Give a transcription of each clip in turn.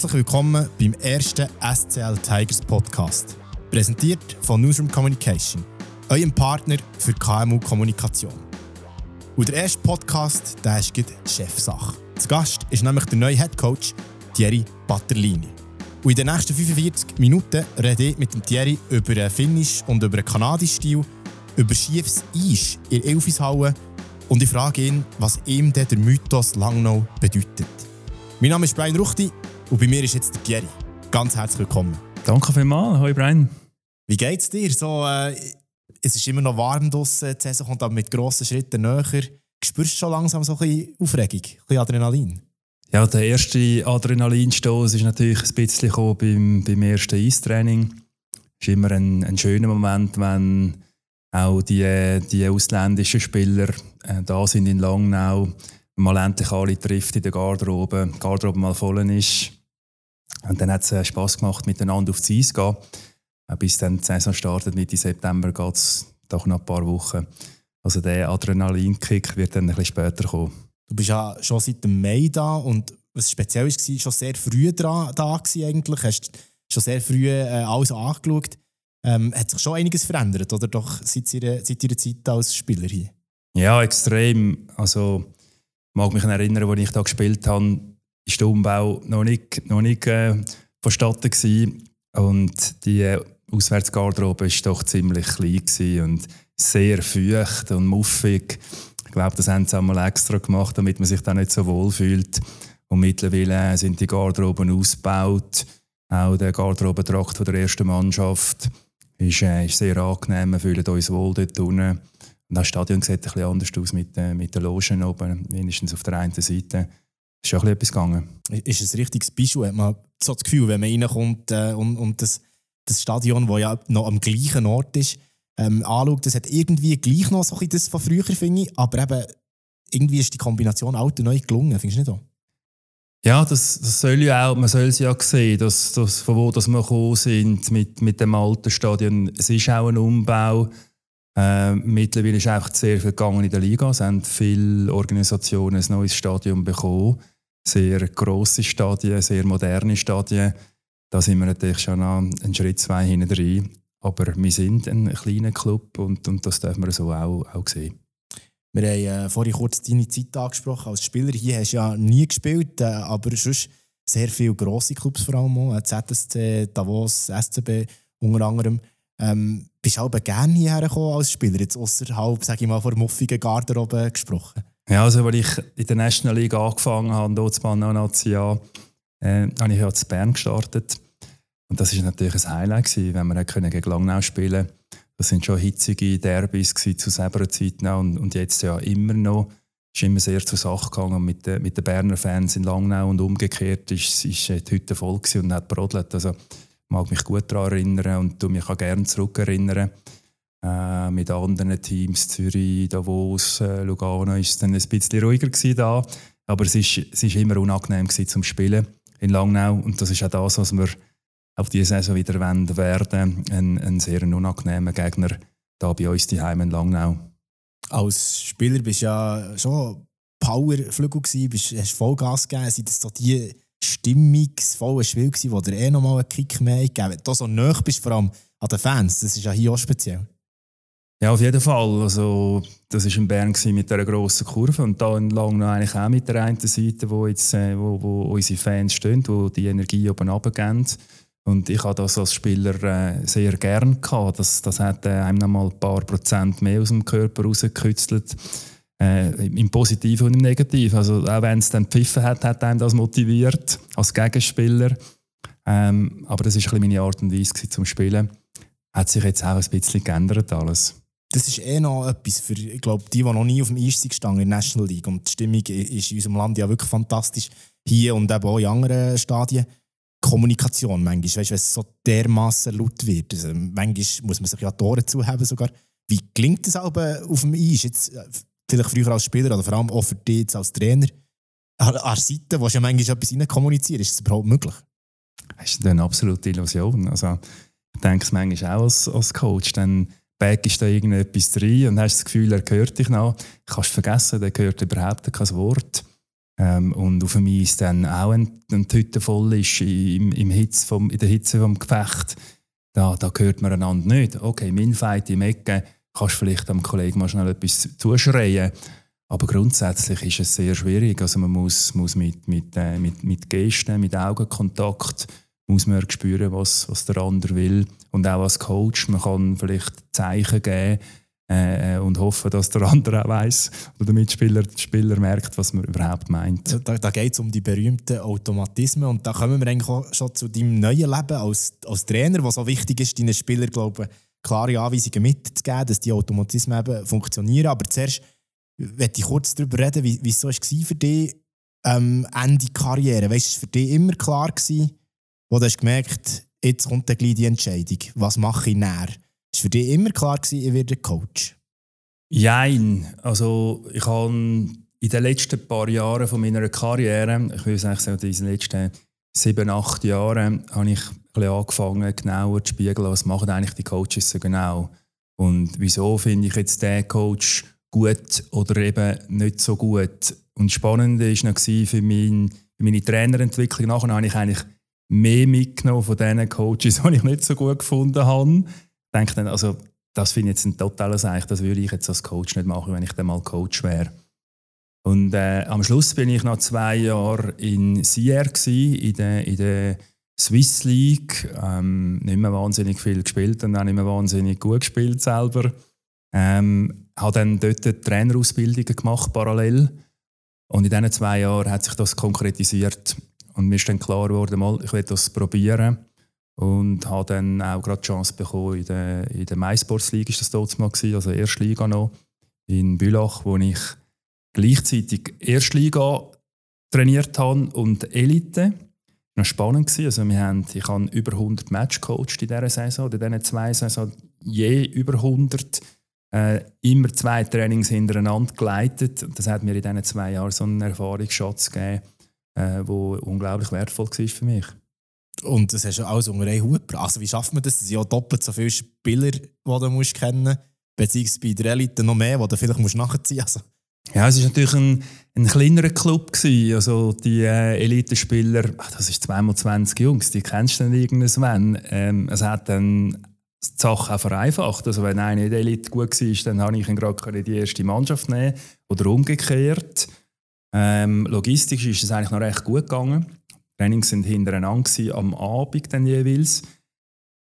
Herzlich willkommen beim ersten SCL Tigers Podcast. Präsentiert von Newsroom Communication, eurem Partner für KMU-Kommunikation. Und der erste Podcast, der ist Chefsache. Zu Gast ist nämlich der neue Head Coach Thierry Batterlini. Und in den nächsten 45 Minuten rede ich mit dem Thierry über den Finnisch und über den kanadischen Stil, über schiefes Eis in Elfishalle und ich frage ihn, was ihm der Mythos Langnau bedeutet. Mein Name ist Brian Ruchti und bei mir ist jetzt der Thierry. Ganz herzlich willkommen. Danke vielmals. Hoi Brian. Wie geht's dir? So, äh, es ist immer noch warm draußen, die Saison kommt aber mit grossen Schritten näher. Spürst du schon langsam so ein bisschen Aufregung, ein bisschen Adrenalin? Ja, der erste Adrenalinstoß ist natürlich ein bisschen beim, beim ersten Eistraining. Es ist immer ein, ein schöner Moment, wenn auch die, die ausländischen Spieler äh, da sind in Langnau, mal endlich alle trifft in der Garderobe, die Garderobe mal voll ist. Und dann hat es äh, Spass gemacht, miteinander aufs Eis zu gehen. Äh, bis dann die Saison startet, Mitte September, geht es doch noch ein paar Wochen. Also der Adrenalinkick wird dann ein bisschen später kommen. Du bist ja schon seit dem Mai da und was speziell war, schon sehr früh da, da eigentlich. Hast schon sehr früh äh, alles angeschaut. Ähm, hat sich schon einiges verändert, oder doch seit ihrer, seit ihrer Zeit als Spieler hier? Ja, extrem. Also, ich mag mich erinnern, als ich da gespielt habe, war der Umbau noch nicht, noch nicht äh, vonstatten gewesen. Und die äh, Auswärtsgarderobe war doch ziemlich klein und sehr feucht und muffig. Ich glaube, das haben sie einmal extra gemacht, damit man sich da nicht so wohl fühlt. Und mittlerweile sind die Garderoben ausgebaut. Auch der Garderobentrakt der ersten Mannschaft ist, äh, ist sehr angenehm. Wir fühlen uns wohl dort unten. Und das Stadion sieht ein bisschen anders aus mit, äh, mit den Logen oben, wenigstens auf der einen Seite. Ist schon etwas gegangen. Ist es ein richtiges Beispiel? Hat man so das Gefühl, wenn man reinkommt äh, und, und das, das Stadion, das ja noch am gleichen Ort ist, ähm, anschaut, das hat irgendwie gleich noch so ein das von früher, finde ich, aber eben irgendwie ist die Kombination alt und neu gelungen, findest du nicht so? Ja, das, das soll ja auch, man soll es ja sehen, dass, dass, von wo dass wir gekommen sind mit, mit dem alten Stadion. Es ist auch ein Umbau. Äh, mittlerweile ist einfach sehr viel gegangen in der Liga. Es haben viele Organisationen ein neues Stadion bekommen. Sehr grosse Stadien, sehr moderne Stadien. Da sind wir natürlich schon einen Schritt zwei hinten drin. Aber wir sind ein kleiner Club und, und das dürfen wir so auch, auch sehen. Wir haben äh, vorhin kurz deine Zeit angesprochen. Als Spieler hier hast du ja nie gespielt, äh, aber sonst sehr viele grosse Clubs vor allem auch. Äh, ZSC, Davos, SCB unter anderem. Ähm, bist du aber gerne hierher gekommen als Spieler, jetzt außerhalb, sage ich mal, vor muffigen Garderobe gesprochen? Ja, also als ich in der National League angefangen habe, dort zu Natia, äh, habe ich ja zu Bern gestartet. Und das war natürlich ein Highlight, wenn wir gegen Langnau spielen konnten. Das sind schon hitzige Derbys zu selber Zeit und, und jetzt ja immer noch. Es ist immer sehr zur Sache gegangen mit den, mit den Berner Fans in Langnau und umgekehrt ist, ist die Hütte voll und hat brodelt. Also mag mich gut daran erinnern und tu mich auch gerne zurückerinnern. Äh, mit anderen Teams, Zürich, Davos, äh, Lugano, ist es dann ein bisschen ruhiger da. Aber es ist, es ist immer unangenehm zum Spielen in Langnau und das ist auch das, was wir auf diese Saison wieder wenden werden. Ein, ein sehr unangenehmer Gegner da bei uns die Heim in Langnau. Als Spieler bist du ja schon Powerflügel gewesen, bist, hast Vollgas gegeben. Sind das so die stimmungsvollen Spiele gewesen, wo dir eh nochmal einen Kick mehr gegeben Wenn du so nah bist, vor allem an den Fans, das ist ja hier auch speziell. Ja, auf jeden Fall. Also, das war in Bern mit dieser grossen Kurve und da Langnau eigentlich auch mit der einen Seite, wo, jetzt, äh, wo, wo unsere Fans stehen, wo die Energie oben runtergehen. Und ich habe das als Spieler äh, sehr gern gehabt. Das, das hat äh, einem noch mal ein paar Prozent mehr aus dem Körper rausgekützelt. Äh, Im Positiven und im Negativen. Also auch wenn es dann pfiffen hat, hat einem das motiviert als Gegenspieler. Ähm, aber das ein meine Art und Weise zum Spielen. Hat sich jetzt auch ein bisschen geändert alles. Das ist eh noch etwas für ich glaube, die, die noch nie auf dem Eis sind in der National League. Und die Stimmung ist in unserem Land ja wirklich fantastisch. Hier und eben auch in anderen Stadien. Kommunikation manchmal, weißt, wenn es so dermaßen laut wird. Also, manchmal muss man sich ja Tore zuhaben sogar. Wie klingt das aber auf dem Eis? Jetzt, äh, vielleicht früher als Spieler oder vor allem auch für dich jetzt als Trainer. An der Seite, wo ja manchmal etwas kommunizieren, ist das überhaupt möglich? Das ist eine absolute Illusion. Also, ich denke es manchmal auch als, als Coach. Dann backst da irgendetwas drin und hast das Gefühl, er hört dich noch. Kannst vergessen, der hört überhaupt kein Wort. Ähm, und auf mich ist dann auch ein, ein Hütte voll ist im, im Hitze vom, in der Hitze vom Gefecht. Da, da hört man einander nicht. Okay, mein Fight im Ecke, kannst vielleicht am Kollegen mal schnell etwas zuschreien. Aber grundsätzlich ist es sehr schwierig. Also man muss, muss mit, mit, äh, mit, mit Gesten, mit Augenkontakt muss man spüren, was, was der andere will. Und auch als Coach, man kann vielleicht Zeichen geben äh, äh und hoffen, dass der andere auch weiss oder der Mitspieler der Spieler merkt, was man überhaupt meint. Da, da geht es um die berühmten Automatismen und da kommen wir eigentlich auch schon zu deinem neuen Leben als, als Trainer, was so wichtig ist, deinen Spielern glaube klare Anweisungen mitzugeben, dass die Automatismen eben funktionieren. Aber zuerst möchte ich kurz darüber reden, wie, wie es so war für dich ähm, Ende Karriere. Weißt du, für dich immer klar gewesen, wo du hast gemerkt, jetzt kommt gleich die Entscheidung, was mache ich näher? Ist für dich immer klar gewesen, ich werde Coach? Jein. Also ich habe in den letzten paar Jahren von meiner Karriere, ich würde sagen, in den letzten sieben, acht Jahren, habe ich angefangen, genauer zu spiegeln, was machen eigentlich die Coaches so genau. Und wieso finde ich jetzt den Coach gut oder eben nicht so gut. Und spannend war noch für, mein, für meine Trainerentwicklung. Nachher habe ich eigentlich mehr mitgenommen von diesen Coaches, die ich nicht so gut gefunden habe. Ich denke dann, also, das finde ich jetzt ein totales Eich, das würde ich jetzt als Coach nicht machen, wenn ich dann mal Coach wäre. Und äh, am Schluss bin ich nach zwei Jahren in Sierre in der, in der Swiss League. Ähm, nicht mehr wahnsinnig viel gespielt und auch nicht mehr wahnsinnig gut gespielt selber. Ähm, habe dann dort Trainerausbildungen gemacht, parallel. Und in diesen zwei Jahren hat sich das konkretisiert. Und mir ist dann klar geworden, mal, ich will das probieren. Und habe dann auch gerade die Chance bekommen, in der, in der MySports League ist das dort mal also erste Liga noch, in Bülach, wo ich gleichzeitig erste Liga trainiert habe und Elite. Das war spannend. Also wir haben, ich habe über 100 Match coacht in dieser Saison, in diesen zwei Saison je über 100 äh, immer zwei Trainings hintereinander geleitet. Das hat mir in diesen zwei Jahren so einen Erfahrungsschatz gegeben, äh, unglaublich wertvoll war für mich. Und das hast du alles unter einen Hut gebracht. Also wie schafft man das? Es sind ja doppelt so viele Spieler, die du musst kennen musst, beziehungsweise bei der Elite noch mehr, die du vielleicht musst nachziehen musst. Also. Ja, es war natürlich ein, ein kleinerer Club. Gewesen. Also die äh, Elitespieler, das ist zweimal 20 Jungs, die kennst du dann irgendwann. Ähm, es hat dann die Sache auch vereinfacht. Also wenn einer in der Elite gut war, dann habe ich ihn gerade in die erste Mannschaft nehmen oder umgekehrt. Ähm, logistisch ist es eigentlich noch recht gut gegangen. Die Trainings sind hintereinander am Abend dann jeweils.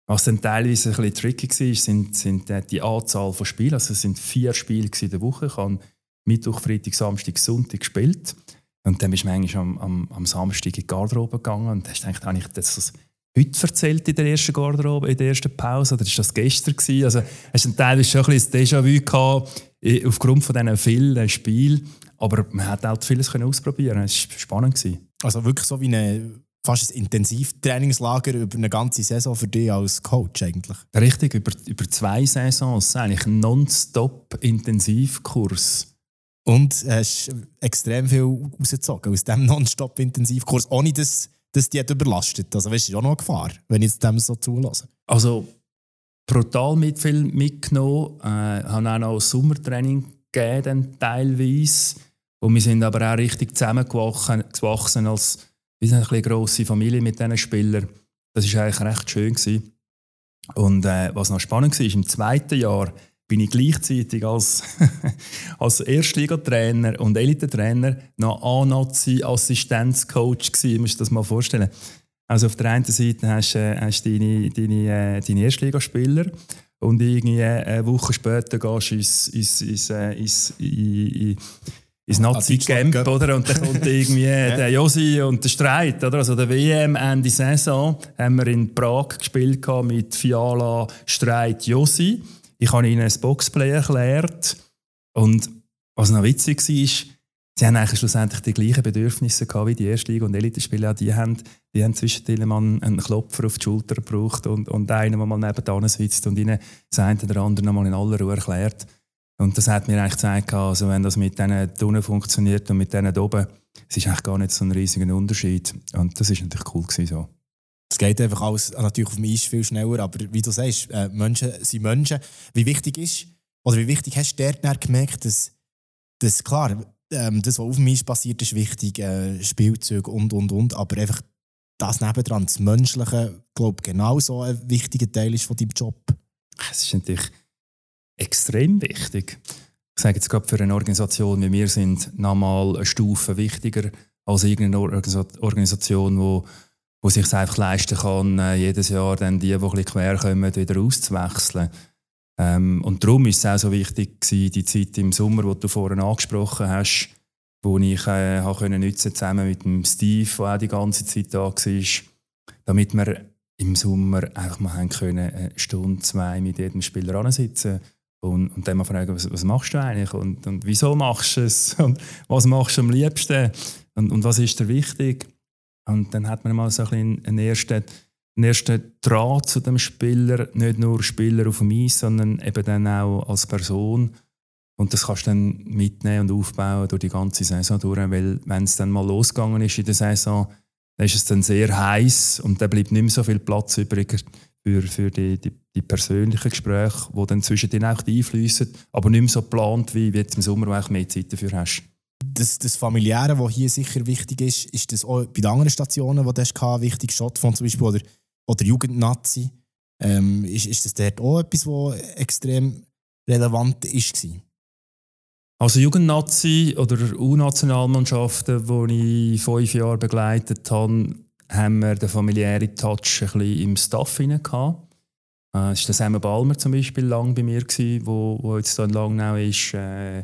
Was dann teilweise ein bisschen tricky war, sind, sind die Anzahl von Spielen. Also es sind vier Spiele in der Woche. Ich habe Mittwoch, Freitag, Samstag, Sonntag gespielt. Und dann bist du manchmal am, am, am Samstag in die Garderobe gegangen und hast gedacht, habe ich das heute erzählt in der ersten Garderobe, in der ersten Pause? Oder war das gestern? Gewesen? Also hast du teilweise schon ein bisschen Déjà-vu gehabt, aufgrund von diesen vielen Spielen. Aber man hat auch vieles ausprobieren Es war spannend. Gewesen. Also wirklich so wie eine, fast ein Intensivtrainingslager über eine ganze Saison für dich als Coach eigentlich? Richtig, über, über zwei Saisons. Eigentlich ein nonstop Intensivkurs. Und hast extrem viel rausgezogen aus diesem nonstop Intensivkurs, ohne dass dass die überlastet. Also weißt, ist auch noch eine Gefahr, wenn ich dem so zulasse. Also brutal mit viel mitgenommen. Äh, haben auch noch Sommertraining gegeben, teilweise. Und wir sind aber auch richtig zusammengewachsen als wir sind eine grosse Familie mit diesen Spielern. Das war eigentlich recht schön. Gewesen. Und äh, was noch spannend war, im zweiten Jahr bin ich gleichzeitig als, als Erstligatrainer und Elite-Trainer noch A-Nazi-Assistenzcoach. Musst du dir das mal vorstellen. Also auf der einen Seite hast du äh, deine, deine, äh, deine Erstligaspieler und irgendwie eine Woche später gehst du ins, ins, ins, äh, ins, ins, ins Nazi-Camp, oder? Und dann kommt irgendwie der Josi und der Streit, oder? Also der WM Ende Saison haben wir in Prag gespielt mit Fiala, Streit, Josi. Ich habe ihnen ein Boxplay erklärt. Und was noch witzig war, ist, sie haben eigentlich schlussendlich die gleichen Bedürfnisse gehabt wie die Erstliga- und Elite-Spieler. Die haben, die haben zwischendrin mal einen Klopfer auf die Schulter gebraucht und, und einen, der mal nebenan sitzt und ihnen das eine oder andere mal in aller Ruhe erklärt. Und das hat mir eigentlich gezeigt, also wenn das mit diesen Tunneln funktioniert und mit denen oben, es ist eigentlich gar nicht so ein riesiger Unterschied. Und das ist natürlich cool gewesen, so. Es geht einfach alles natürlich auf dem Eis viel schneller, aber wie du sagst, äh, Menschen sind Menschen. Wie wichtig ist, oder wie wichtig hast du dort gemerkt, dass, dass klar, ähm, das, was auf Eis passiert, ist wichtig, äh, Spielzüge und, und, und, aber einfach das nebendran, das Menschliche, glaube genauso ein wichtiger Teil ist von deinem Job. Es ist natürlich extrem wichtig. Ich sage jetzt gerade für eine Organisation wie wir sind nochmal eine Stufe wichtiger als irgendeine Organisation, wo, wo sich einfach leisten kann, äh, jedes Jahr dann die, die ein bisschen quer kommen, wieder auszuwechseln. Ähm, und darum ist es auch so wichtig gewesen, die Zeit im Sommer, die du vorhin angesprochen hast, wo ich äh, können nutzen zusammen mit dem Steve, der auch die ganze Zeit da war, damit wir im Sommer einfach mal haben können, eine Stunde, zwei mit jedem Spieler ansitzen und, und dann mal fragen, was, was machst du eigentlich und, und wieso machst du es und was machst du am liebsten und, und was ist dir wichtig? Und dann hat man mal so ein einen ersten, ersten Draht zu dem Spieler, nicht nur Spieler auf dem Eis, sondern eben dann auch als Person. Und das kannst du dann mitnehmen und aufbauen durch die ganze Saison durch, weil wenn es dann mal losgegangen ist in der Saison, dann ist es dann sehr heiß und dann bleibt nicht mehr so viel Platz übrig für, für die, die, die persönlichen Gespräche, die dann zwischen denen auch einfließen, aber nicht mehr so geplant, wie, jetzt im Sommer, wo du mehr Zeit dafür hast. Das, das Familiäre, was hier sicher wichtig ist, ist das auch bei den anderen Stationen, die du hast, wichtig, Schottfonds zum Beispiel oder, oder Jugendnazi. Ähm, ist, ist das dort auch etwas, was extrem relevant war? Also Jugendnazi oder U-Nationalmannschaften, die ich fünf Jahre begleitet habe, haben wir den familiären Touch ein bisschen im Staff hinein gehabt. Äh, es war der Sam Balmer zum Beispiel lang bei mir, gewesen, wo, wo jetzt hier in Langnau ist. Äh,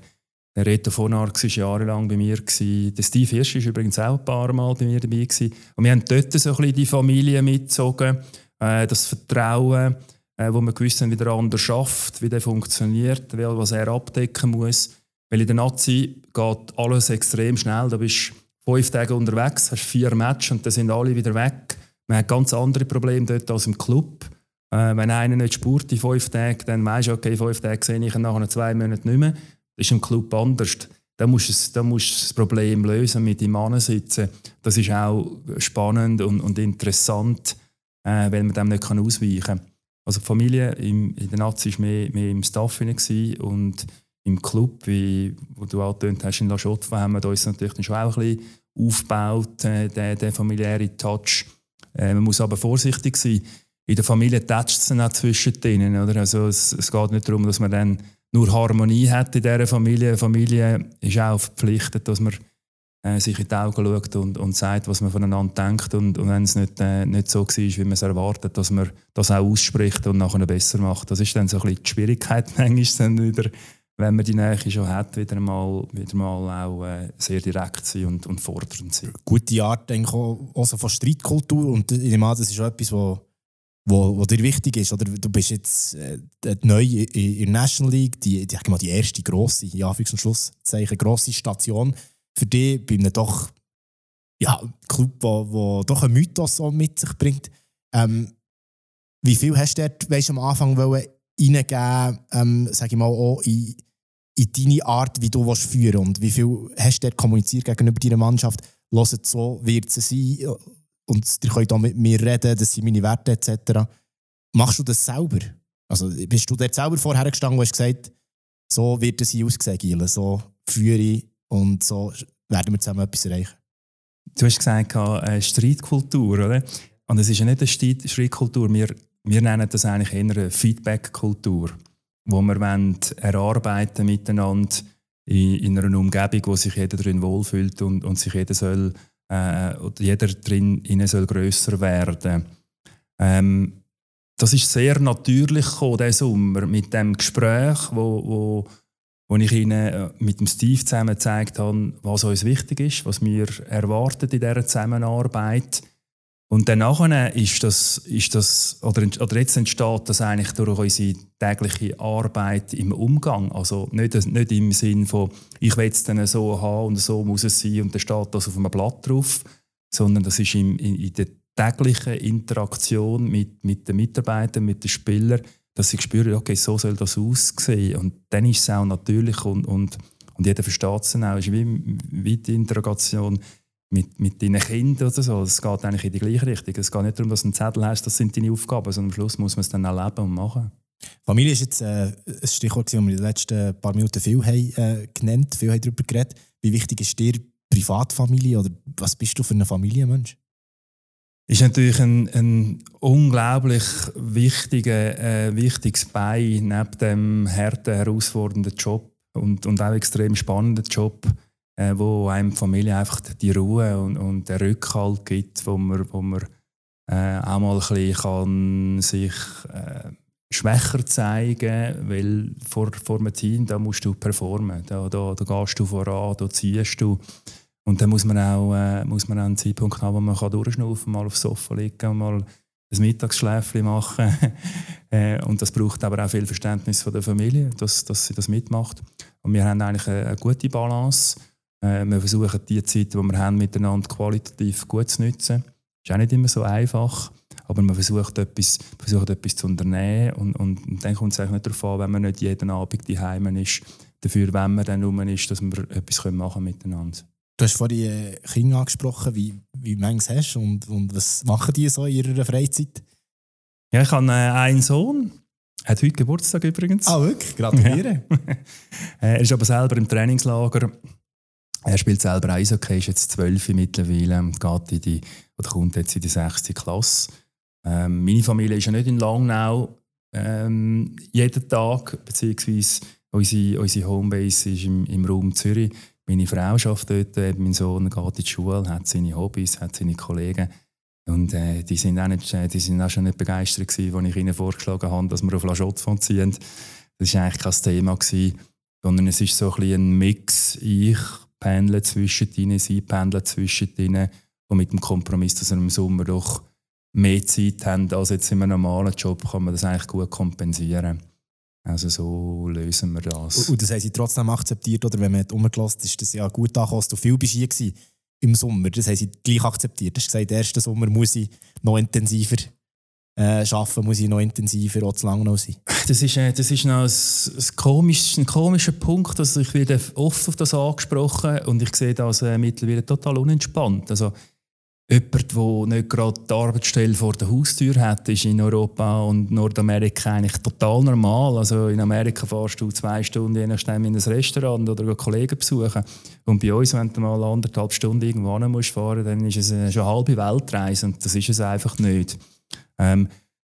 der Reto von Arx war jahrelang bei mir. Der Steve Hirsch war übrigens auch ein paar Mal bei mir dabei. Und wir haben dort so ein bisschen die Familie mitgezogen. Äh, das Vertrauen, äh, wo man gewusst haben, wie der andere schafft, wie der funktioniert, was er abdecken muss. Weil in der Nazi geht alles extrem schnell. Da bist fünf Tage unterwegs, hast vier Matches und dann sind alle wieder weg. Man hat ganz andere Probleme dort als im Club. Äh, wenn einer nicht spurt in fünf Tagen, dann weißt du, okay, fünf Tage sehe ich ihn nach zwei Monaten nicht mehr. Das ist im Club anders. Da musst du, da musst das Problem lösen, mit ihm sitzen. Das ist auch spannend und, und interessant, äh, weil man dem nicht ausweichen kann. Also die Familie im, in der Nazi war mehr, mehr im Staff und im Club, wie wo du angetönt hast, in La Chotte, haben wir uns natürlich schon auch ein bisschen aufgebaut, äh, den, den familiären Touch. Äh, man muss aber vorsichtig sein. In der Familie tätscht es dann auch zwischendrin. Oder? Also es, es geht nicht darum, dass man dann nur Harmonie hat in dieser Familie. Die Familie ist auch verpflichtet, dass man äh, sich in die Augen schaut und, und sagt, was man voneinander denkt. Und, und wenn es nicht, äh, nicht so war, wie man es erwartet, dass man das auch ausspricht und nachher besser macht. Das ist dann so ein bisschen die Schwierigkeit manchmal dann wieder, wenn man die Nähe schon hat, wieder mal, wieder mal auch äh, sehr direkt sein und, und fordernd sein. Gute Art denke ich, auch, auch so von Streitkultur und ich an, das ist auch etwas, was wo, wo dir wichtig ist. Oder du bist jetzt äh, neu in, der National League, die, die, die erste grosse, ja, Anführungs- und Schlusszeichen, grosse Station für dich bei einem doch ja, Club, wo, wo doch einen Mythos mit sich bringt. Ähm, wie viel hast du dort weißt, am Anfang reingeben, ähm, sage ich mal, auch in, in deine Art, wie du willst führen und wie viel hast du dort kommuniziert gegenüber deiner Mannschaft? Hört so, wird es sein und ihr könnt auch mit mir reden, das sind meine Werte etc. Machst du das selber? Also bist du dort selber vorher gestanden und hast gesagt, so wird es hier aussehen, Giele, so führe ich und so werden wir zusammen etwas erreichen? Du hast gesagt, äh, Streitkultur, oder? Und es ist ja nicht eine Streitkultur, wir, wir nennen das eigentlich eher eine Feedback-Kultur, wo wir wollen erarbeiten miteinander in, in einer Umgebung, wo sich jeder drin wohlfühlt und, und sich jeder soll äh, jeder drin innen soll grösser werden. Ähm, das ist sehr natürlich gekommen, diesen Sommer, mit dem Gespräch, wo, wo, wo ich Ihnen äh, mit dem Steve zusammen gezeigt habe, was uns wichtig ist, was wir erwarten in dieser Zusammenarbeit. Und danach ist das, ist das oder, oder jetzt entsteht das eigentlich durch unsere tägliche Arbeit im Umgang. Also nicht, nicht im Sinn von, ich will es dann so haben und so muss es sein und dann steht das auf einem Blatt drauf, sondern das ist in, in, in der täglichen Interaktion mit, mit den Mitarbeitern, mit den Spielern, dass sie spüren, okay, so soll das aussehen. Und dann ist es auch natürlich und, und, und jeder versteht es dann auch. Ist wie, wie die Interaktion mit, mit deinen Kindern oder so. Es geht eigentlich in die gleiche Richtung. Es geht nicht darum, dass du einen Zettel hast, das sind deine Aufgaben, sondern am Schluss muss man es dann auch leben und machen. Familie ist jetzt äh, ein Stichwort, das wir in den letzten paar Minuten viel haben, äh, genannt, viel haben darüber geredet. Wie wichtig ist dir Privatfamilie oder was bist du für ein Familienmensch? Ist natürlich ein, ein unglaublich wichtiger, äh, wichtiges Bein neben dem harten, herausfordernden Job und, und auch extrem spannenden Job, äh, wo einem die Familie einfach die Ruhe und, und den Rückhalt gibt, wo man, wo man äh, auch mal ein bisschen kann sich äh, schwächer zeigen, weil vor, vor einem Team da musst du performen, da, da, da gehst du voran, da ziehst du. Und dann muss man auch, äh, muss man auch einen Zeitpunkt haben, wo man kann durchschnaufen mal aufs Sofa liegen, mal ein Mittagsschläfchen machen. äh, und das braucht aber auch viel Verständnis von der Familie, dass, dass sie das mitmacht. Und wir haben eigentlich eine, eine gute Balance. Äh, wir versuchen die Zeit, die wir haben, miteinander qualitativ gut zu nutzen. Ist auch nicht immer so einfach. Aber man versucht etwas, versucht etwas zu unternehmen und, und, und dann kommt es eigentlich nicht darauf an, wenn man nicht jeden Abend daheim ist, dafür, wenn man dann rum ist, dass wir etwas machen miteinander. Du hast vorhin äh, Kinder angesprochen, wie, wie manches hast und, und was machen die so in ihrer Freizeit? Ja, ich habe äh, einen Sohn, er hat heute Geburtstag übrigens. Ah, wirklich? Gratuliere. Ja. er ist aber selber im Trainingslager. Er spielt selber Eishockey, ist jetzt zwölf mittlerweile, geht in die, oder kommt jetzt in die sechste Klasse. Ähm, meine Familie ist ja nicht in Langnau ähm, jeden Tag, beziehungsweise unsere, unsere Homebase ist im, im Raum Zürich. Meine Frau arbeitet dort, äh, mein Sohn geht in die Schule, hat seine Hobbys, hat seine Kollegen. Und äh, die, sind auch nicht, äh, die sind auch schon nicht begeistert gewesen, als ich ihnen vorgeschlagen habe, dass wir auf La Chaux ziehen. Das war eigentlich kein Thema, gewesen, sondern es ist so ein, ein Mix. Ich pendle zwischen ihnen, sie pendeln zwischen ihnen und mit dem Kompromiss, dass wir im Sommer doch mehr Zeit haben als jetzt in einem normalen Job, kann man das eigentlich gut kompensieren. Also so lösen wir das. Und das haben sie trotzdem akzeptiert, oder wenn man umgelassen ist, das ja gut angekommen, dass du viel bist hier im Sommer. Das haben sie gleich akzeptiert. Du hast gesagt, den ersten Sommer muss ich noch intensiver äh, arbeiten, muss ich noch intensiver auch zu lang noch sein. Das ist, äh, das ist noch ein, ein, komisch, ein komischer Punkt. Also ich werde oft auf das angesprochen und ich sehe das äh, mittlerweile total unentspannt. Also jemand, der nicht gerade die Arbeitsstelle vor der Haustür hat, ist in Europa und Nordamerika eigentlich total normal. Also in Amerika fährst du zwei Stunden je nachdem in ein Restaurant oder Kollegen besuchen. Und bei uns, wenn du mal anderthalb Stunden irgendwo hin musst fahren, dann ist es eine, schon eine halbe Weltreise und das ist es einfach nicht. Ähm,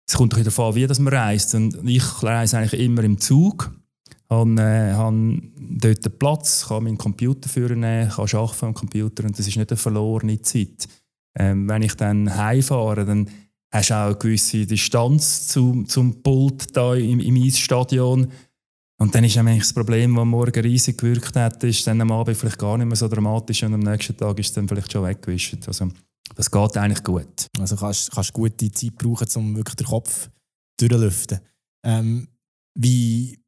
es kommt doch davon wie man reist. Und ich reise eigentlich immer im Zug. habe, äh, habe dort einen Platz, kann meinen Computer führen, kann arbeiten am Computer und das ist nicht eine verlorene Zeit. Ähm, wenn ich dann heimfahre, dann hast du auch eine gewisse Distanz zum, zum Pult da im, im Eisstadion. Und dann ist eigentlich das Problem, das Morgen riesig gewirkt hat, ist dann am Abend vielleicht gar nicht mehr so dramatisch und am nächsten Tag ist es dann vielleicht schon weggewischt. Also, das geht eigentlich gut. Also kannst du gute Zeit brauchen, um wirklich den Kopf durchzulüften. Ähm, wie,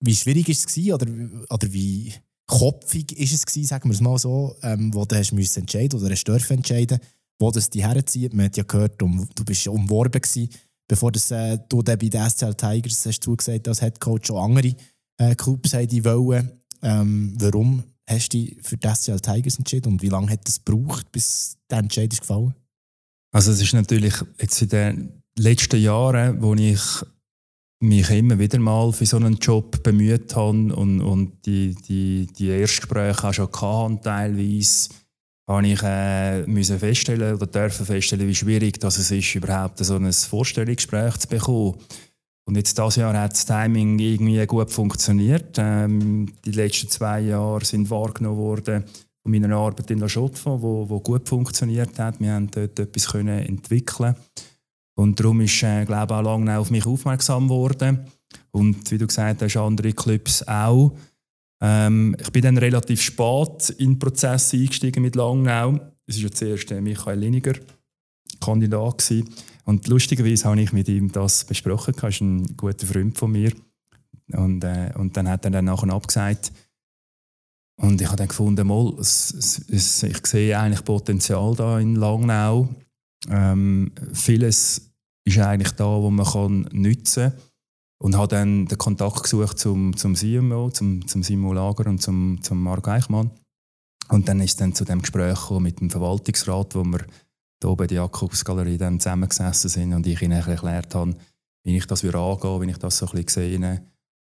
wie schwierig war es oder, oder wie kopfig ist es gewesen, sagen wir es mal so, ähm, wo du hast müssen entscheiden oder hast dürfen entscheiden, wo das die herzieht. Man hat ja gehört, um, du bist umworben gewesen, bevor das, äh, du bei den SCL Tigers hast zugesagt als Headcoach auch andere äh, Clubs haben wollen. Ähm, warum hast du dich für die SCL Tigers entschieden und wie lange hat es gebraucht, bis der Entscheid ist gefallen? Also es ist natürlich jetzt in den letzten Jahren, wo ich mich immer wieder mal für so einen Job bemüht habe und, und die, die, die Erstgespräche auch schon hatte, teilweise, habe ich äh, müssen feststellen oder dürfen feststellen, wie schwierig das es ist, überhaupt so ein Vorstellungsgespräch zu bekommen. Und jetzt dieses Jahr hat das Timing irgendwie gut funktioniert. Ähm, die letzten zwei Jahre sind wahrgenommen worden von meiner Arbeit in der Schotfa, wo, wo gut funktioniert hat. Wir haben dort etwas können entwickeln und darum ist, äh, glaube auch lange auf mich aufmerksam geworden. Und wie du gesagt hast, andere Clubs auch. Ähm, ich bin dann relativ spät in den Prozess eingestiegen mit Langnau. Es war ja zuerst äh, Michael Liniger Kandidat. Gewesen. Und lustigerweise habe ich mit ihm das besprochen. Er ist ein guter Freund von mir. Und, äh, und dann hat er dann nachher abgesagt. Und ich habe dann gefunden, mal, es, es, es, ich sehe eigentlich Potenzial da in Langnau. Ähm, vieles ist eigentlich da, wo man kann nutzen kann. Und habe dann den Kontakt gesucht zum, zum CMO, zum, zum Simon Lager und zum, zum Marc Eichmann. Und dann ist dann zu dem Gespräch mit dem Verwaltungsrat, wo wir hier bei der Jakobsgalerie dann zusammengesessen sind und ich ihnen erklärt habe, wie ich das angehen wie ich das so ein bisschen sehe.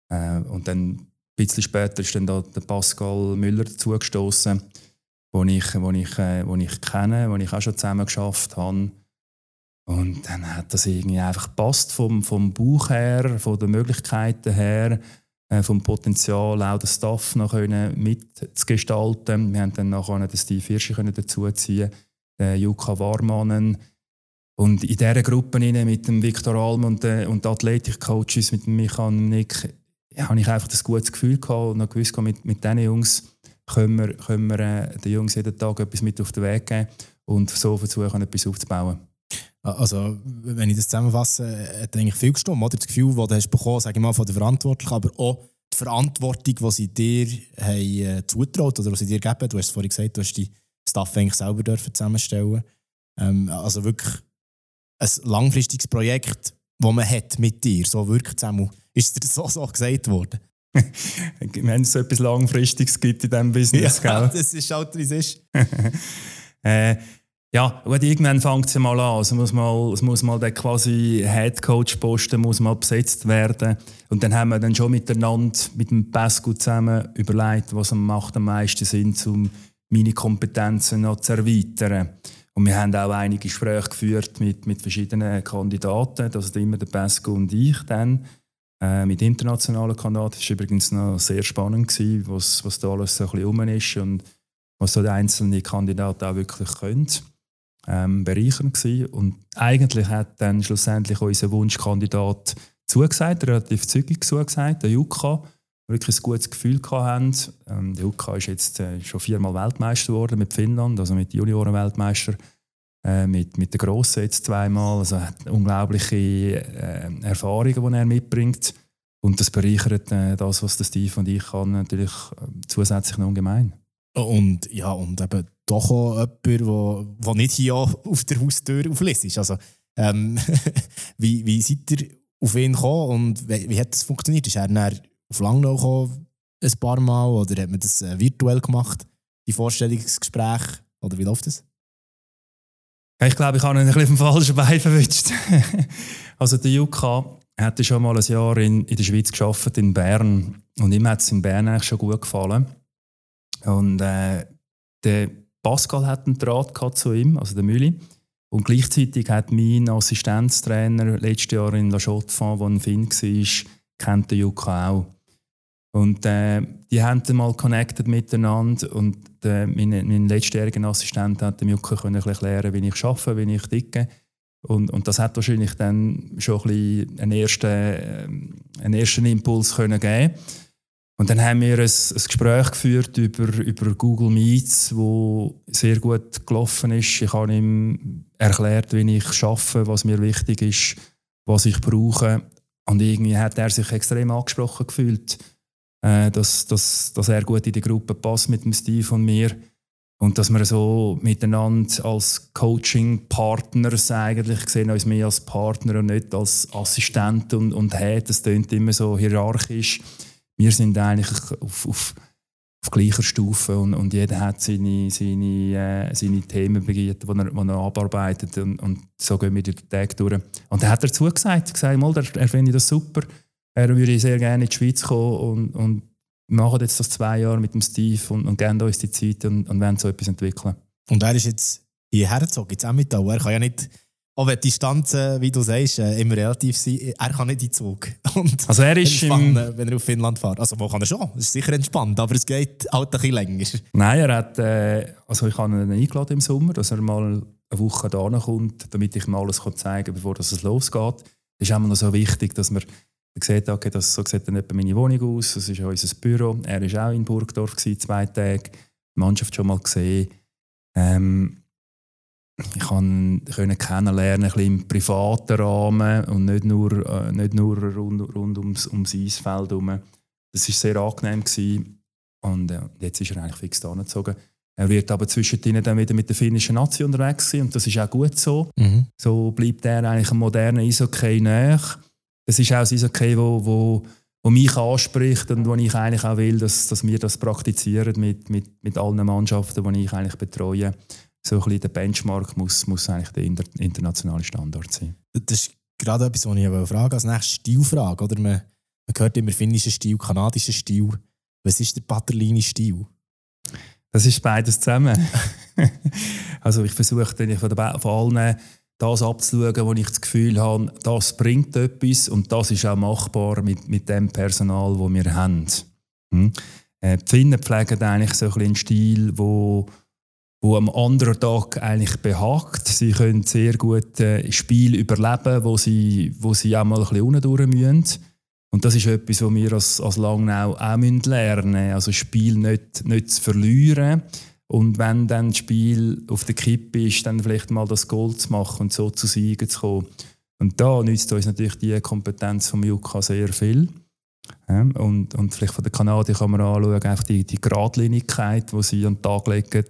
Äh, und dann ein bisschen später ist dann da der Pascal Müller dazugestoßen, den ich, wo ich, äh, wo ich kenne, wo ich auch schon zusammen geschafft habe. Und dann hat das irgendwie einfach gepasst vom, vom Bauch her, von den Möglichkeiten her, äh, vom Potenzial, auch den Staff noch mitzugestalten. Wir haben dann nachher den Steve Hirschi dazuziehen, den Jukka Warmanen. Und in dieser Gruppe mit dem Viktor Alm und, und den Athletikcoaches, mit dem Michael Nick, ja, habe ich einfach das gutes Gefühl gehabt und gewusst, mit, mit diesen Jungs können wir, können wir äh, den Jungs jeden Tag etwas mit auf den Weg geben und so versuchen, etwas aufzubauen. Also, wenn ich das zusammenfasse, hat eigentlich viel gestimmt, oder? Das Gefühl, das du hast bekommen, sage ich mal, von den Verantwortlichen, aber auch die Verantwortung, die sie dir haben, äh, zutraut oder was sie dir geben. Du hast es vorhin gesagt, du hast die Staff eigentlich selber dürfen zusammenstellen. Ähm, also wirklich ein langfristiges Projekt, das man hat mit dir, so wirkt es auch. Ist dir so, so gesagt worden? Wenn es so etwas Langfristiges gibt in diesem Business, ja, gell? das ist halt, wie es ist. äh, ja, und irgendwann fängt es ja mal an. Also muss mal, es muss mal der quasi Headcoach-Posten muss mal besetzt werden. Und dann haben wir dann schon miteinander, mit dem Pesco zusammen überlegt, was macht am meisten Sinn, um meine Kompetenzen noch zu erweitern. Und wir haben auch einige Gespräche geführt mit, mit verschiedenen Kandidaten. Das ist immer der Pesco und ich dann. Äh, mit internationalen Kandidaten. War übrigens noch sehr spannend, gewesen, was, was da alles so ein bisschen rum ist und was so die einzelnen Kandidaten auch wirklich können ähm, bereichernd gewesen. Und eigentlich hat dann schlussendlich unser Wunschkandidat zugesagt, relativ zügig zugesagt, der Jukka, wirklich ein gutes Gefühl hatten. Ähm, der Jukka ist jetzt äh, schon viermal Weltmeister geworden mit Finnland, also mit Juniorenweltmeister. Äh, mit, mit der Grossen jetzt zweimal. Also er hat unglaubliche äh, Erfahrungen, die er mitbringt. Und das bereichert äh, das, was der Steve und ich kann, natürlich äh, zusätzlich noch ungemein. Und ja, und eben doch auch jemand, der nicht hier auf der Haustür auflässt. Also, ähm, wie, wie seid ihr auf ihn gekommen und wie, wie hat das funktioniert? Ist er dann auf Langnau gekommen, ein paar Mal oder hat man das äh, virtuell gemacht, die Vorstellungsgespräche? Oder wie läuft das? Ich glaube, ich habe ihn ein bisschen vom falschen Bein verwünscht. also der Jukka hatte schon mal ein Jahr in, in der Schweiz geschafft in Bern und ihm hat es in Bern eigentlich schon gut gefallen. Und äh, der Pascal hat einen Draht zu ihm, also der Mülli. Und gleichzeitig hat mein Assistenztrainer letztes Jahr in La Chaux-de-Fonds, wo ein Finn war, kennt den Jukka auch. Und äh, die haben dann mal connected miteinander und äh, mein, mein letztjähriger Assistent hat dem Jukka können erklären, wie ich arbeite, wie ich ticke. Und, und das hat wahrscheinlich dann schon ein bisschen einen ersten, äh, einen ersten Impuls können geben und dann haben wir ein, ein Gespräch geführt über, über Google Meets, wo sehr gut gelaufen ist. Ich habe ihm erklärt, wie ich arbeite, was mir wichtig ist, was ich brauche. Und irgendwie hat er sich extrem angesprochen gefühlt, äh, dass, dass, dass er gut in die Gruppe passt mit dem Steve und mir. Und dass wir so miteinander als Coaching-Partners eigentlich sehen, uns mehr als Partner und nicht als Assistent und, und Head. Das klingt immer so hierarchisch wir sind eigentlich auf, auf, auf gleicher Stufe und, und jeder hat seine, seine, äh, seine Themenbegierde, die er, die er abarbeitet und, und so gehen wir den Tag durch. Und dann hat er zugesagt, gesagt, mal, er, er finde das super, er würde sehr gerne in die Schweiz kommen und, und machen jetzt das zwei Jahre mit dem Steve und, und geben uns die Zeit und, und wollen so etwas entwickeln. Und er ist jetzt hierher gezogen, jetzt auch mit da. Er kann ja nicht auch wenn die Distanzen, wie du sagst, äh, immer relativ sind, er kann nicht in den Zug. Und also er ist im... wenn er auf Finnland fährt. Also wo kann er schon? Es ist sicher entspannt, aber es geht halt ein bisschen länger. Nein, er hat, äh, also ich habe ihn eingeladen im Sommer, dass er mal eine Woche da kommt, damit ich ihm alles zeigen kann, bevor es losgeht. Es ist immer noch so wichtig, dass man sieht, okay, das, so sieht dann etwa meine Wohnung aus, das ist unser Büro. Er war auch in Burgdorf, gewesen, zwei Tage, die Mannschaft schon mal gesehen. Ähm, ich konnte kennenlernen, ein bisschen im privaten Rahmen und nicht nur, äh, nicht nur rund, rund ums, ums Eisfeld herum. Das war sehr angenehm. Gewesen. Und äh, jetzt ist er eigentlich fix da gezogen. Er wird aber zwischendrin dann wieder mit der finnischen Nazi unterwegs sein und das ist auch gut so. Mhm. So bleibt er eigentlich einem modernen Eishockey näher. Das ist auch ein Eishockey, wo, wo, wo mich anspricht und wo ich eigentlich auch will, dass, dass wir das praktizieren mit, mit, mit allen Mannschaften, die ich eigentlich betreue so ein bisschen der Benchmark muss, muss eigentlich der internationale Standard sein. Das ist gerade etwas, was ich fragen als nächste Stilfrage. Oder? Man, man hört immer finnischen Stil, kanadischen Stil. Was ist der Paterlini-Stil? Das ist beides zusammen. also ich versuche von, von allen das abzuschauen, wo ich das Gefühl habe, das bringt etwas und das ist auch machbar mit, mit dem Personal, das wir haben. Hm? Äh, die Finnen pflegen eigentlich so ein einen Stil, wo, wo am anderen Tag eigentlich behagt. Sie können sehr gut äh, Spiel überleben, wo sie, wo sie auch mal ein bisschen unten müssen. Und das ist etwas, was wir als, als Langnau auch lernen müssen. Also Spiel nicht, nicht zu verlieren. Und wenn dann das Spiel auf der Kippe ist, dann vielleicht mal das Goal zu machen und so zu Siegen zu kommen. Und da nützt uns natürlich die Kompetenz von Juka sehr viel. Ja, und, und vielleicht von der Kanadier kann man anschauen, einfach die, die Geradlinigkeit, die sie an den Tag legen,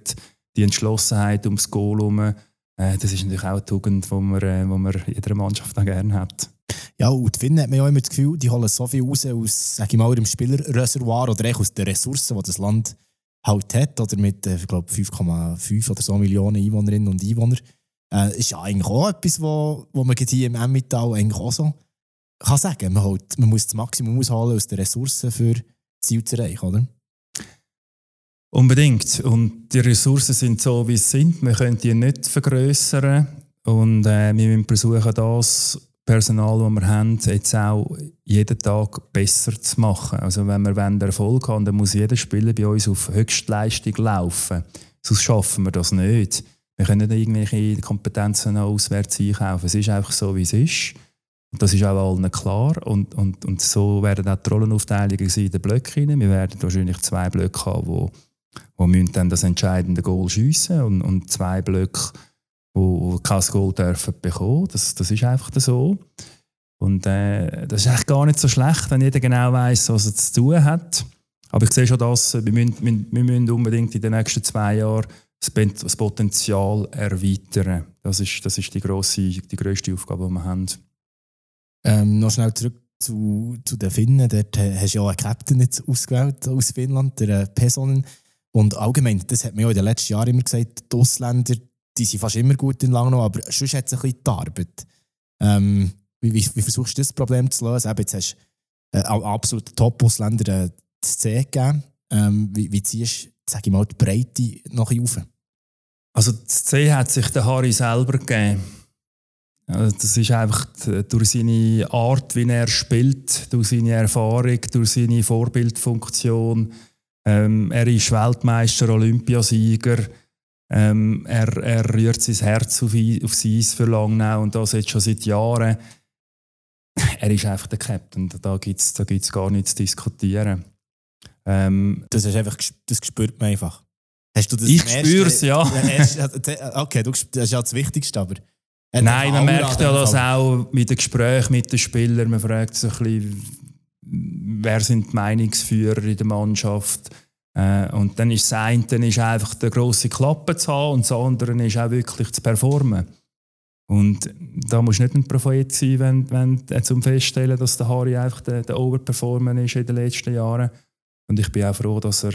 die Entschlossenheit ums Goal herum. Äh, das ist natürlich auch eine Tugend, die man, äh, wo man jeder Mannschaft auch gerne hat. Ja, und die Finnen hat man ja immer das Gefühl, die holen so viel raus aus, sag ich mal, ihrem Spielerreservoir oder aus den Ressourcen, die das Land halt hat, oder mit, äh, ich glaube, 5,5 oder so Millionen Einwohnerinnen und Einwohner. Äh, ist ja eigentlich auch etwas, wo, wo man hier im Emmental eigentlich auch so kann sagen. Man, halt, man muss das Maximum ausholen aus den Ressourcen für Ziel zu erreichen, oder? Unbedingt. Und die Ressourcen sind so, wie sie sind. Wir können die nicht vergrößern. Und äh, wir müssen versuchen, das Personal, das wir haben, jetzt auch jeden Tag besser zu machen. Also wenn wir Erfolg haben, dann muss jeder Spieler bei uns auf Höchstleistung laufen. Sonst schaffen wir das nicht. Wir können nicht irgendwelche Kompetenzen auswärts einkaufen. Es ist einfach so, wie es ist. Und das ist auch allen klar. Und, und, und so werden auch die Rollenaufteilungen in den Blöcken. Wir werden wahrscheinlich zwei Blöcke haben, wo, wo dann das entscheidende Goal schiessen und, und zwei Blöcke, wo, kein Goal dürfen bekommen. Das, das ist einfach so. Und äh, das ist eigentlich gar nicht so schlecht, wenn jeder genau weiß, was er zu tun hat. Aber ich sehe schon das, wir müssen, wir müssen unbedingt in den nächsten zwei Jahren das Potenzial erweitern. Das ist, das ist die, grosse, die grösste Aufgabe, die wir haben. Ähm, noch schnell zurück zu, zu den Finnen. Dort hast du ja einen Captain jetzt ausgewählt aus Finnland, der äh, Personen. Und allgemein, das hat man ja in den letzten Jahren immer gesagt, die Ausländer, die sind fast immer gut in Langnau, aber sonst hat es ein bisschen die Arbeit. Ähm, wie, wie, wie, versuchst du das Problem zu lösen? Eben, jetzt hast du äh, absolut Top-Ausländer äh, das C gegeben. Ähm, wie, wie ziehst du, sag ich mal, die Breite noch auf? Also das C hat sich der Harry selber gegeben. Also das ist einfach durch seine Art, wie er spielt, durch seine Erfahrung, durch seine Vorbildfunktion. Ähm, er ist Weltmeister, Olympiasieger. Ähm, er, er rührt sein Herz auf, aufs Eis für Langnau und das jetzt schon seit Jahren. Er ist einfach der Captain. Da gibt es da gibt's gar nichts zu diskutieren. Ähm, das, ist einfach, das spürt man einfach. Hast du das ich spüre es, ja. Okay, das ist ja das Wichtigste, aber Nein, man merkt ja das auch mit den Gesprächen mit den Spielern. Man fragt sich ein bisschen, wer sind die Meinungsführer in der Mannschaft. Äh, und dann ist das eine ist einfach der grosse Klappe zu haben und das andere ist auch wirklich zu performen. Und da muss nicht ein Prophet sein, wenn, wenn, äh, zum feststellen, dass der Harry einfach der, der Overperformer ist in den letzten Jahren. Und ich bin auch froh, dass er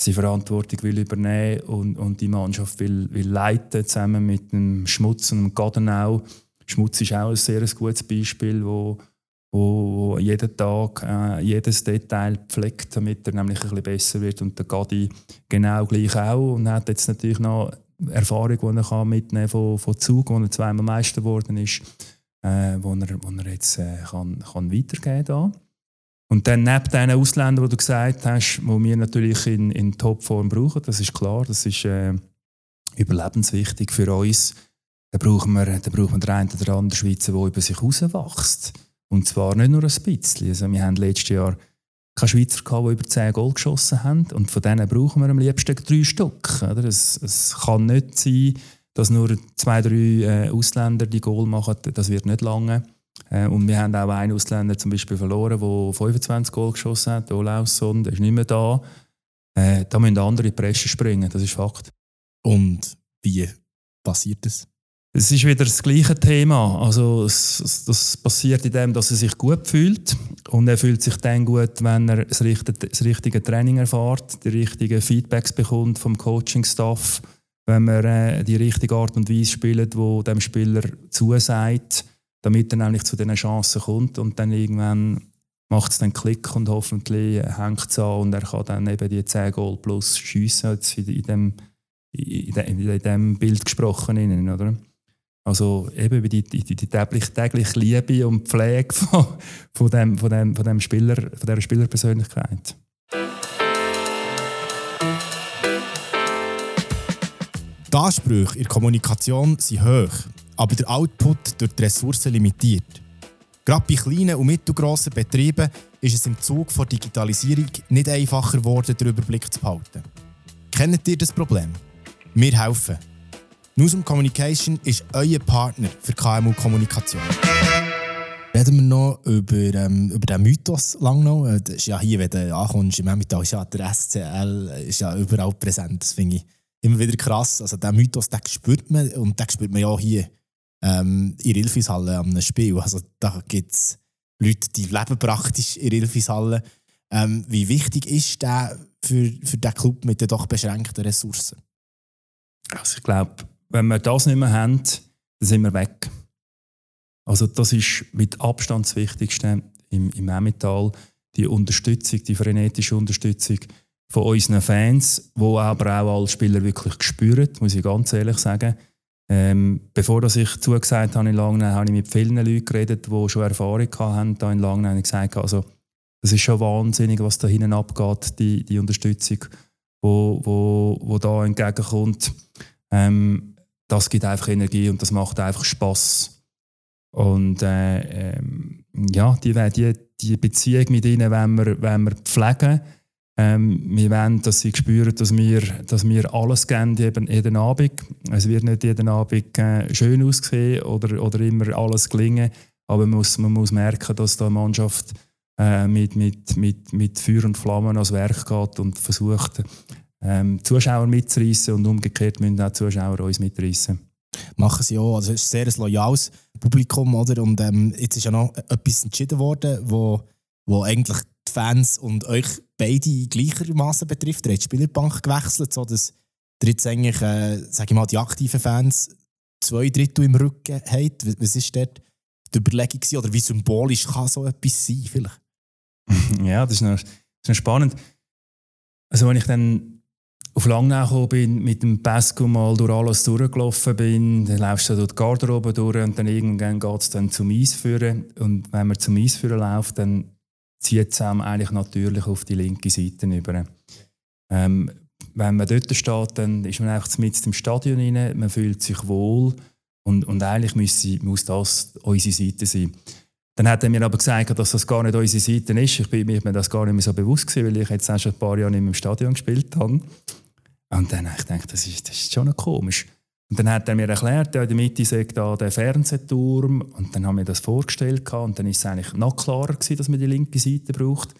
seine Verantwortung will übernehmen und, und die Mannschaft will, will leiten, zusammen mit dem Schmutz und dem Gadenau. Schmutz ist auch ein sehr gutes Beispiel, wo, wo, jeden Tag äh, jedes Detail pflegt, damit er nämlich ein bisschen besser wird. Und der Gadi genau gleich auch. Und hat jetzt natürlich noch Erfahrung, die er kann mitnehmen von, von Zug, wo er zweimal Meister geworden ist, äh, wo, er, wo er jetzt äh, kann, kann weitergeben kann. Und dann neben diesen Ausländern, die du gesagt hast, die wir natürlich in, in Topform brauchen, das ist klar, das ist äh, überlebenswichtig für uns. Da brauchen wir, da brauchen wir den einen oder anderen Schweizer, der über sich herauswächst. Und zwar nicht nur ein bisschen. Also wir haben letztes Jahr keine Schweizer gehabt, die über 10 Goal geschossen haben. Und von denen brauchen wir am liebsten drei Stück. Oder? Es, es kann nicht sein, dass nur zwei, drei äh, Ausländer die Goal machen. Das wird nicht lange. Äh, und wir haben auch einen Ausländer zum Beispiel verloren, der 25 Goal geschossen hat, Olausson, der ist nicht mehr da. Äh, da müssen andere in die Presse springen, das ist Fakt. Und wie passiert das? Es ist wieder das gleiche Thema. Also es, das passiert in dem, dass er sich gut fühlt und er fühlt sich dann gut, wenn er das richtige, das richtige Training erfährt, die richtigen Feedbacks bekommt vom Coaching-Staff, wenn man äh, die richtige Art und Weise spielt, wo dem Spieler zusagt damit er nämlich zu diesen Chancen kommt und dann irgendwann macht es dann Klick und hoffentlich hängt es an und er kann dann eben die 10 Goal plus schiessen, jetzt in in dem, in dem Bild gesprochen. Oder? Also eben die, die, die tägliche, tägliche Liebe und Pflege von, von, dem, von, dem, von, dem Spieler, von dieser Spielerpersönlichkeit. Die Ansprüche in der Kommunikation sind hoch, aber der Output durch die Ressourcen limitiert. Gerade bei kleinen und mittelgroßen Betrieben ist es im Zug der Digitalisierung nicht einfacher geworden, den Überblick zu behalten. Kennt ihr das Problem? Wir helfen. Newsroom Communication ist euer Partner für KMU-Kommunikation. Reden wir noch über, ähm, über den Mythos lang noch. Äh, das ist ja hier, wenn du ankommst im Emmental, ist ja der SCL ist ja überall präsent. Das finde ich immer wieder krass. Also den Mythos, den spürt man und den spürt man ja auch hier ähm, in Ilfishalle an einem Spiel. Also da gibt es Leute, die leben praktisch in Ilfishalle. Ähm, wie wichtig ist der für, für den Club mit den doch beschränkten Ressourcen? Also ich glaube, wenn wir das nicht mehr haben, dann sind wir weg. Also das ist mit Abstand das Wichtigste im, im Emmental, die Unterstützung, die frenetische Unterstützung von unseren Fans, die aber auch als Spieler wirklich spüren, muss ich ganz ehrlich sagen. Ähm, bevor dass ich zugesagt habe in Langnau, habe ich mit vielen Leuten geredet, die schon Erfahrung hatten da in Langnau. Und gesagt, also, das ist schon wahnsinnig, was da hinten abgeht, die, die Unterstützung, wo, wo, wo da entgegenkommt. Ähm, das gibt einfach Energie und das macht einfach Spass. Und äh, ähm, ja, die, die, die Beziehung mit ihnen wenn wir, wenn wir pflegen ähm, wir wollen, dass sie spüren, dass wir, dass wir alles geben jeden, jeden Abend. Es wird nicht jeden Abend äh, schön aussehen oder, oder immer alles gelingen, aber man muss, man muss merken, dass da eine Mannschaft äh, mit, mit, mit, mit Feuer und Flammen ans Werk geht und versucht, ähm, Zuschauer mitzureißen und umgekehrt müssen auch Zuschauer uns mitreißen. Machen sie auch. Also es ist ein sehr loyales Publikum, oder? Und ähm, jetzt ist ja noch etwas entschieden worden, wo, wo eigentlich die Fans und euch beide gleichermaßen betrifft. Ihr habt die Spielerbank gewechselt, sodass ihr jetzt eigentlich, äh, sage ich mal, die aktiven Fans zwei Drittel im Rücken habt. Was ist dort die Überlegung gewesen? oder wie symbolisch kann so etwas sein vielleicht? ja, das ist, noch, das ist noch spannend. Also wenn ich dann auf Langnau bin, mit dem Pesco mal durch alles durchgelaufen bin, dann läufst du durch die Garderobe durch und dann irgendwann geht es dann zum Eisführen. Und wenn man zum Eisführen läuft, dann zieht es eigentlich natürlich auf die linke Seite über. Ähm, wenn man dort steht, dann ist man einfach mit im Stadion rein, man fühlt sich wohl und, und eigentlich muss, muss das unsere Seite sein. Dann hat er mir aber gesagt, dass das gar nicht unsere Seite ist. Ich bin mir das gar nicht mehr so bewusst gewesen, weil ich jetzt schon ein paar Jahre nicht mehr im Stadion gespielt habe. Und dann habe ich gedacht, das ist, das ist schon noch komisch. Und dann hat er mir erklärt, ja, in der Mitte sei da der Fernsehturm. Und dann haben wir das vorgestellt. Und dann ist es eigentlich noch klarer gewesen, dass man die linke Seite braucht.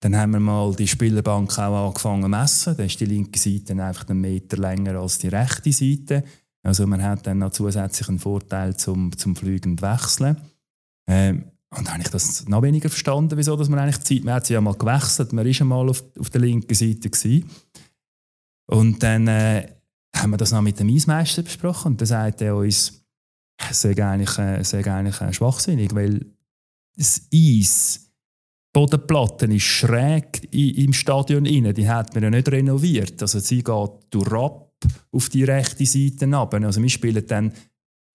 Dann haben wir mal die Spielerbank auch angefangen zu messen. Dann ist die linke Seite einfach einen Meter länger als die rechte Seite. Also man hat dann noch zusätzlich einen Vorteil zum, zum Fliegen und Wechseln. Ähm, und dann habe ich das noch weniger verstanden, wieso dass man eigentlich die Zeit, man hat sie ja mal gewechselt, man war schon mal auf, auf der linken Seite gewesen. Und dann äh, haben wir das noch mit dem Eismeister besprochen und dann sagt er uns, sei eigentlich, äh, eigentlich äh, schwachsinnig, weil das Eis, die Bodenplatte ist schräg im Stadion rein, die hat man ja nicht renoviert. Also sie geht durch ab auf die rechte Seite ab. Also wir spielen dann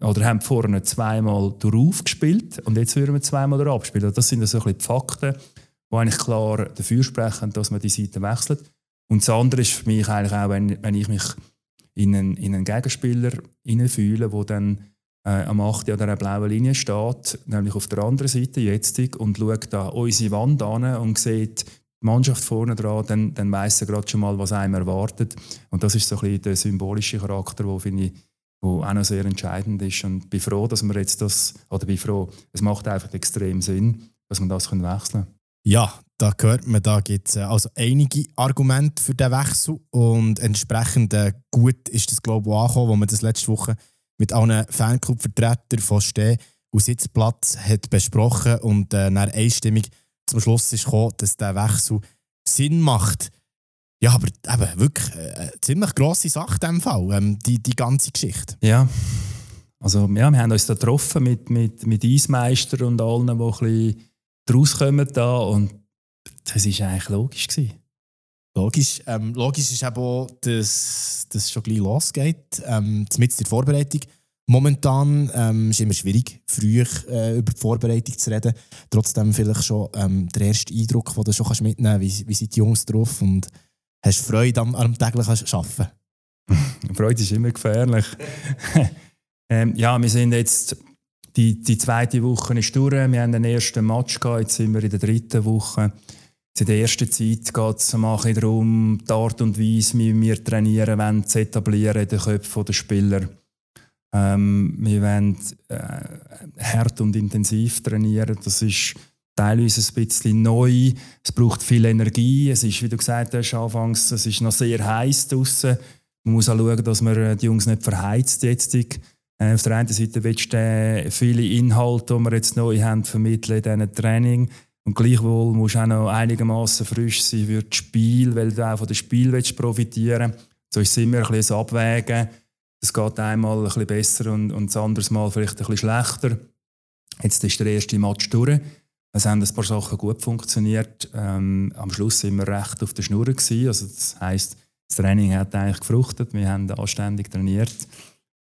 oder haben vorne zweimal darauf gespielt und jetzt würden wir zweimal darauf spielen. Also das sind so ein bisschen die Fakten, die eigentlich klar dafür sprechen, dass man die Seite wechselt. Und das andere ist für mich eigentlich auch, wenn, wenn ich mich in einen, in einen Gegenspieler hineinfühlen, der dann äh, am 8. an der blauen Linie steht, nämlich auf der anderen Seite, jetzt, und schaut da unsere Wand an und sieht die Mannschaft vorne dran, dann, dann weiss er gerade schon mal, was einem erwartet. Und das ist so ein bisschen der symbolische Charakter, der finde ich, wo auch noch sehr entscheidend ist. Und ich bin froh, dass wir jetzt das, oder bin froh, es macht einfach extrem Sinn, dass wir das wechseln können. Ja, da hört man, da gibt es äh, also einige Argumente für den Wechsel und entsprechend äh, gut ist das glaube ich angekommen, wo man das letzte Woche mit allen Fanclub-Vertretern von Steh und Sitzplatz hat besprochen und äh, dann einstimmig zum Schluss ist gekommen, dass der Wechsel Sinn macht. Ja, aber eben wirklich äh, eine ziemlich grosse Sache in diesem Fall, ähm, die, die ganze Geschichte. Ja, Also ja, wir haben uns da getroffen mit, mit, mit Eismeister und allen, die ein bisschen rauskommen da und das war eigentlich logisch. Gewesen. Logisch. Ähm, logisch ist eben auch, dass es schon gleich losgeht. Ähm, mit der Vorbereitung. Momentan ähm, ist es immer schwierig, früh äh, über die Vorbereitung zu reden. Trotzdem vielleicht schon ähm, der erste Eindruck, den du schon kannst mitnehmen kannst. Wie, wie sind die Jungs drauf und hast du Freude am, am täglichen Arbeiten? Freude ist immer gefährlich. ähm, ja, wir sind jetzt, die, die zweite Woche ist durch. Wir haben den ersten Match gehabt, jetzt sind wir in der dritten Woche. In der ersten Zeit geht es darum, die Art und Weise, wie wir trainieren wollen, zu etablieren in den Köpfen der Spieler. Ähm, wir wollen äh, hart und intensiv trainieren. Das ist teilweise ein bisschen neu. Es braucht viel Energie. Es ist, wie du gesagt hast, anfangs, es ist noch sehr heiß draußen. Man muss auch schauen, dass man die Jungs nicht verheizt jetzt. Äh, auf der einen Seite willst du äh, viele Inhalte, die wir jetzt neu haben, vermitteln in diesem Training. Und gleichwohl musst du auch noch einigermaßen frisch sein für das Spiel, weil du auch von dem Spiel profitieren willst. So ist es immer ein bisschen Abwägen. Es geht einmal ein bisschen besser und, und das andere Mal vielleicht ein bisschen schlechter. Jetzt ist der erste Match durch. Es haben ein paar Sachen gut funktioniert. Ähm, am Schluss sind wir recht auf der Schnur. Also das heisst, das Training hat eigentlich gefruchtet. Wir haben anständig trainiert.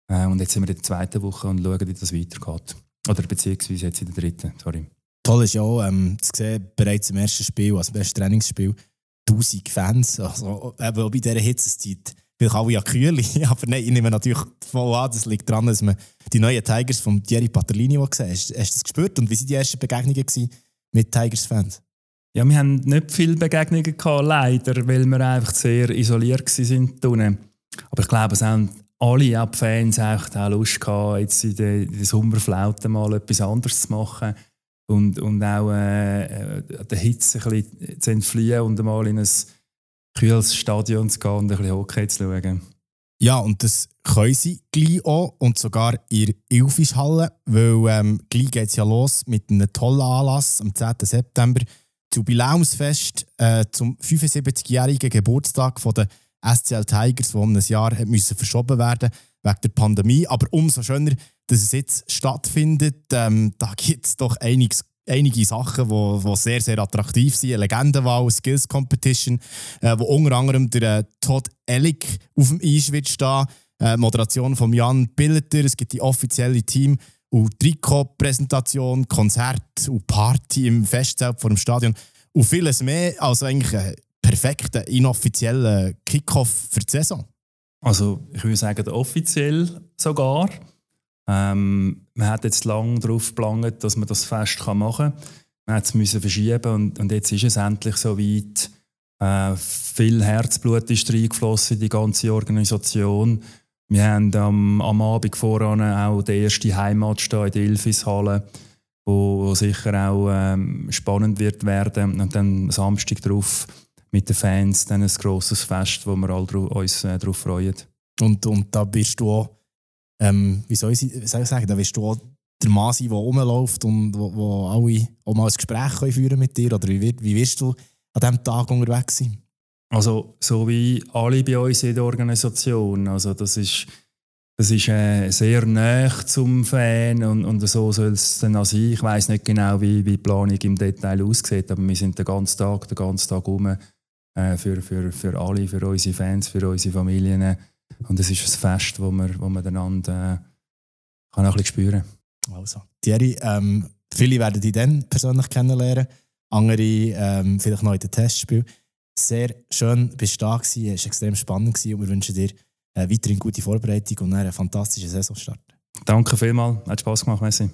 Äh, und jetzt sind wir in der zweiten Woche und schauen, wie das weitergeht. Oder beziehungsweise jetzt in der dritten. Sorry. Toll ist ja auch, ähm, zu sehen, bereits im ersten Spiel, im ersten Trainingsspiel, 1000 Fans. Also, eben auch bei dieser Hitzeszeit vielleicht alle ja kühl. Aber nein, ich nehme natürlich voll an, das liegt daran, dass man die neuen Tigers von Thierry Patterlini gesehen hat. Hast, du das gespürt? Und wie waren die ersten Begegnungen mit Tigers-Fans? Ja, wir haben nicht viele Begegnungen gehabt, leider, weil wir einfach sehr isoliert waren. Aber ich glaube, es haben alle Ab-Fans auch Lust gehabt, jetzt in der, in der Sommerflaute mal etwas anderes zu machen und, und auch äh, äh der Hitze ein bisschen zu entfliehen und mal in ein kühles Stadion zu gehen und ein bisschen Hockey zu schauen. Ja, und das können sie gleich auch und sogar in Ilfischhalle, weil ähm, gleich geht es ja los mit einem tollen Anlass am 10. September. Das Jubiläumsfest äh, zum 75-jährigen Geburtstag von der SCL Tigers, das um ein Jahr hat müssen verschoben werden wegen der Pandemie. Aber umso schöner, dass es jetzt stattfindet. Ähm, da gibt es doch einiges einige Sachen, die, sehr, sehr attraktiv sind. Eine Legendenwahl, Skills Competition, äh, wo unter anderem der äh, Todd Ellick auf dem Eis wird stehen. Äh, Moderation von Jan Billeter. Es gibt die offizielle Team- und Trikot-Präsentation, Konzert und Party im Festzelt vor dem Stadion und vieles mehr. Also eigentlich ein perfekter, inoffizieller Kickoff für die Saison. Also ich würde sagen, offiziell sogar. Ähm, man hat jetzt lange darauf geplant, dass man das Fest machen kann. Man hat es verschieben und, und jetzt ist es endlich so weit. Äh, viel Herzblut ist reingeflossen in die ganze Organisation. Wir haben am, am Abend voran auch den ersten Heimatmatch in der Ilfishalle, wo sicher auch ähm, spannend wird werden. Und dann Samstag darauf mit den Fans dann ein grosses Fest, wo wir alle uns äh, darauf freuen. Und, und da bist du auch ähm, wie, soll ich, soll ich sagen, da wirst du auch der Mann sein, der rumläuft und wo, wo alle auch mal ein Gespräch können führen mit dir Oder wie, wie wirst du an diesem Tag unterwegs sein? Also, so wie alle bei uns in der Organisation. Also, das ist, das ist äh, sehr nah zum Fan und, und so soll es dann auch sein. Ich weiß nicht genau, wie, die Planung im Detail aussieht, aber wir sind den ganzen Tag, den ganzen Tag rum äh, für, für, für alle, für unsere Fans, für unsere Familien und es ist ein Fest, wo man, wo man einander äh, kann auch ein bisschen spüren Also, Thierry, ähm, viele werden dich dann persönlich kennenlernen, andere ähm, vielleicht noch in den Testspielen. Sehr schön, bist du da gewesen, es war extrem spannend gewesen und wir wünschen dir äh, weiterhin gute Vorbereitung und einen fantastischen Saisonstart. Danke vielmals, hat Spass gemacht, merci.